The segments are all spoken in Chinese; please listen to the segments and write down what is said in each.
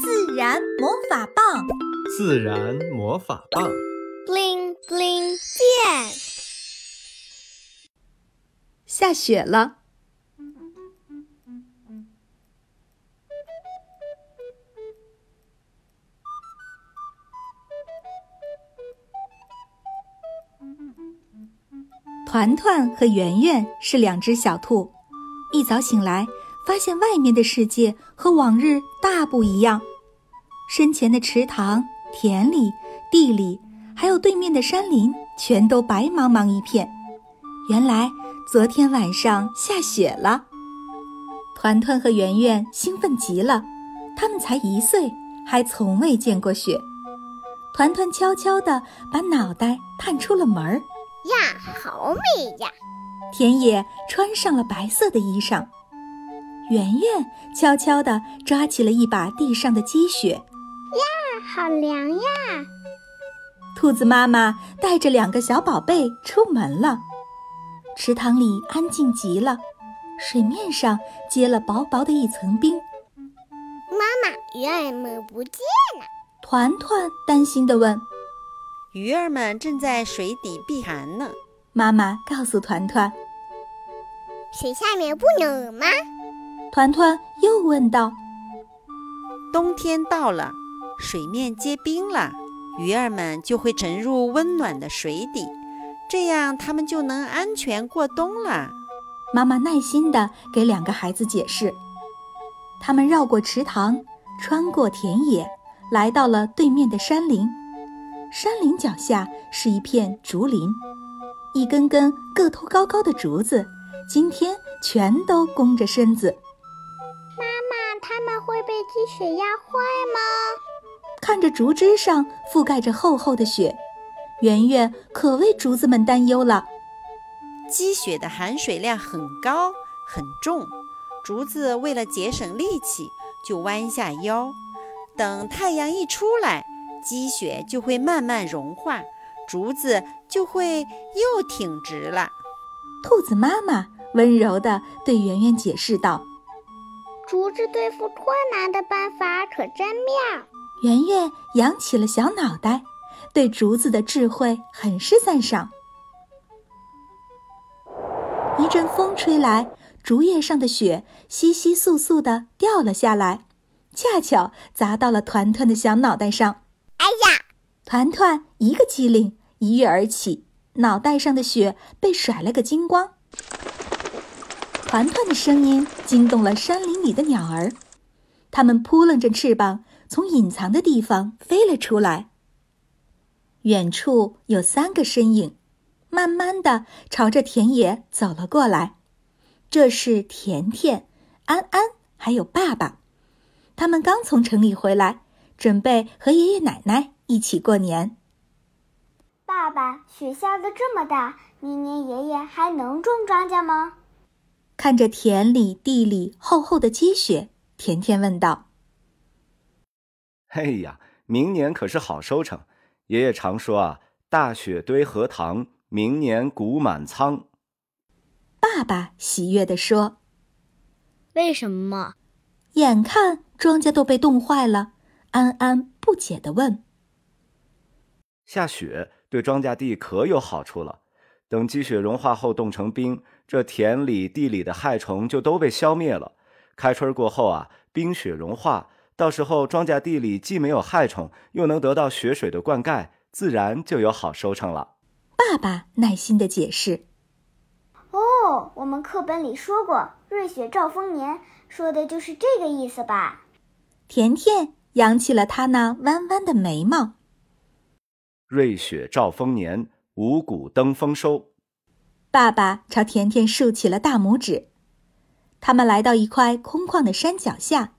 自然魔法棒，自然魔法棒，bling bling 变。下雪了，团团和圆圆是两只小兔，一早醒来。发现外面的世界和往日大不一样，身前的池塘、田里、地里，还有对面的山林，全都白茫茫一片。原来昨天晚上下雪了。团团和圆圆兴奋极了，他们才一岁，还从未见过雪。团团悄悄地把脑袋探出了门儿，呀，好美呀！田野穿上了白色的衣裳。圆圆悄悄地抓起了一把地上的积雪，呀，好凉呀！兔子妈妈带着两个小宝贝出门了。池塘里安静极了，水面上结了薄薄的一层冰。妈妈，鱼儿们不见了。团团担心地问：“鱼儿们正在水底避寒呢。”妈妈告诉团团：“水下面不冷吗？”团团又问道：“冬天到了，水面结冰了，鱼儿们就会沉入温暖的水底，这样它们就能安全过冬了。”妈妈耐心地给两个孩子解释。他们绕过池塘，穿过田野，来到了对面的山林。山林脚下是一片竹林，一根根个头高高的竹子，今天全都弓着身子。妈妈它们会被积雪压坏吗？看着竹枝上覆盖着厚厚的雪，圆圆可为竹子们担忧了。积雪的含水量很高很重，竹子为了节省力气，就弯下腰。等太阳一出来，积雪就会慢慢融化，竹子就会又挺直了。兔子妈妈温柔地对圆圆解释道。竹子对付困难的办法可真妙。圆圆扬起了小脑袋，对竹子的智慧很是赞赏。一阵风吹来，竹叶上的雪稀稀簌簌地掉了下来，恰巧砸到了团团的小脑袋上。哎呀！团团一个机灵，一跃而起，脑袋上的雪被甩了个精光。团团的声音惊动了山林里的鸟儿，它们扑棱着翅膀，从隐藏的地方飞了出来。远处有三个身影，慢慢的朝着田野走了过来。这是甜甜、安安还有爸爸，他们刚从城里回来，准备和爷爷奶奶一起过年。爸爸，雪下的这么大，明年爷爷还能种庄稼吗？看着田里地里厚厚的积雪，甜甜问道：“哎呀，明年可是好收成。爷爷常说啊，大雪堆荷塘，明年谷满仓。”爸爸喜悦地说：“为什么？眼看庄稼都被冻坏了。”安安不解地问：“下雪对庄稼地可有好处了。”等积雪融化后冻成冰，这田里地里的害虫就都被消灭了。开春过后啊，冰雪融化，到时候庄稼地里既没有害虫，又能得到雪水的灌溉，自然就有好收成了。爸爸耐心的解释：“哦，我们课本里说过‘瑞雪兆丰年’，说的就是这个意思吧？”甜甜扬起了她那弯弯的眉毛。瑞雪兆丰年。五谷登丰收，爸爸朝甜甜竖起了大拇指。他们来到一块空旷的山脚下，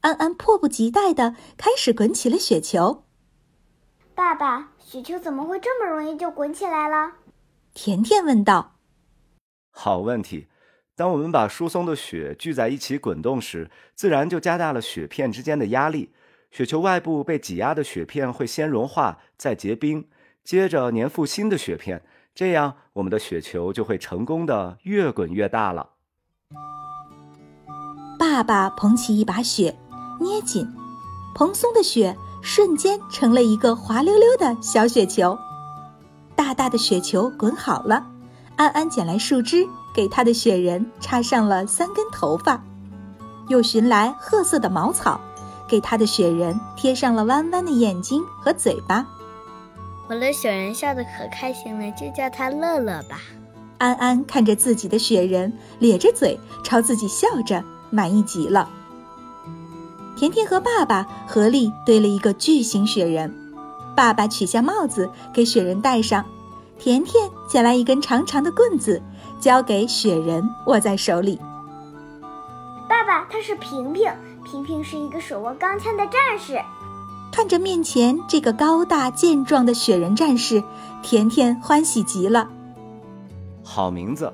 安安迫不及待的开始滚起了雪球。爸爸，雪球怎么会这么容易就滚起来了？甜甜问道。好问题，当我们把疏松的雪聚在一起滚动时，自然就加大了雪片之间的压力。雪球外部被挤压的雪片会先融化，再结冰。接着粘附新的雪片，这样我们的雪球就会成功的越滚越大了。爸爸捧起一把雪，捏紧，蓬松的雪瞬间成了一个滑溜溜的小雪球。大大的雪球滚好了，安安捡来树枝，给他的雪人插上了三根头发，又寻来褐色的茅草，给他的雪人贴上了弯弯的眼睛和嘴巴。我的雪人笑得可开心了，就叫他乐乐吧。安安看着自己的雪人，咧着嘴朝自己笑着，满意极了。甜甜和爸爸合力堆了一个巨型雪人，爸爸取下帽子给雪人戴上，甜甜捡来一根长长的棍子，交给雪人握在手里。爸爸，他是平平，平平是一个手握钢枪的战士。看着面前这个高大健壮的雪人战士，甜甜欢喜极了。好名字，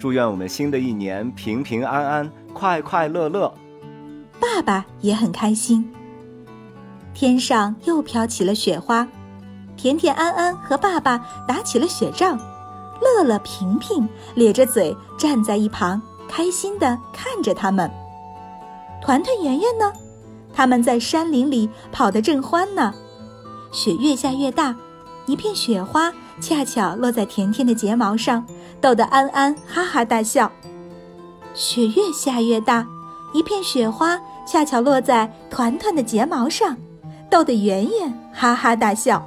祝愿我们新的一年平平安安、快快乐乐。爸爸也很开心。天上又飘起了雪花，甜甜、安安和爸爸打起了雪仗，乐乐、平平咧着嘴站在一旁，开心地看着他们。团团、圆圆呢？他们在山林里跑得正欢呢。雪越下越大，一片雪花恰巧落在甜甜的睫毛上，逗得安安哈哈大笑。雪越下越大，一片雪花。恰巧落在团团的睫毛上，逗得圆圆哈哈大笑。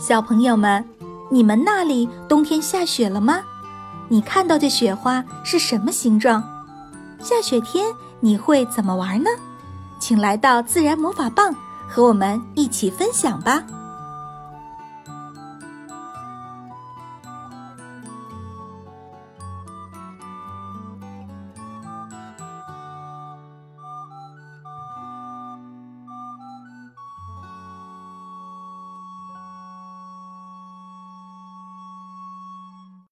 小朋友们，你们那里冬天下雪了吗？你看到的雪花是什么形状？下雪天你会怎么玩呢？请来到自然魔法棒，和我们一起分享吧。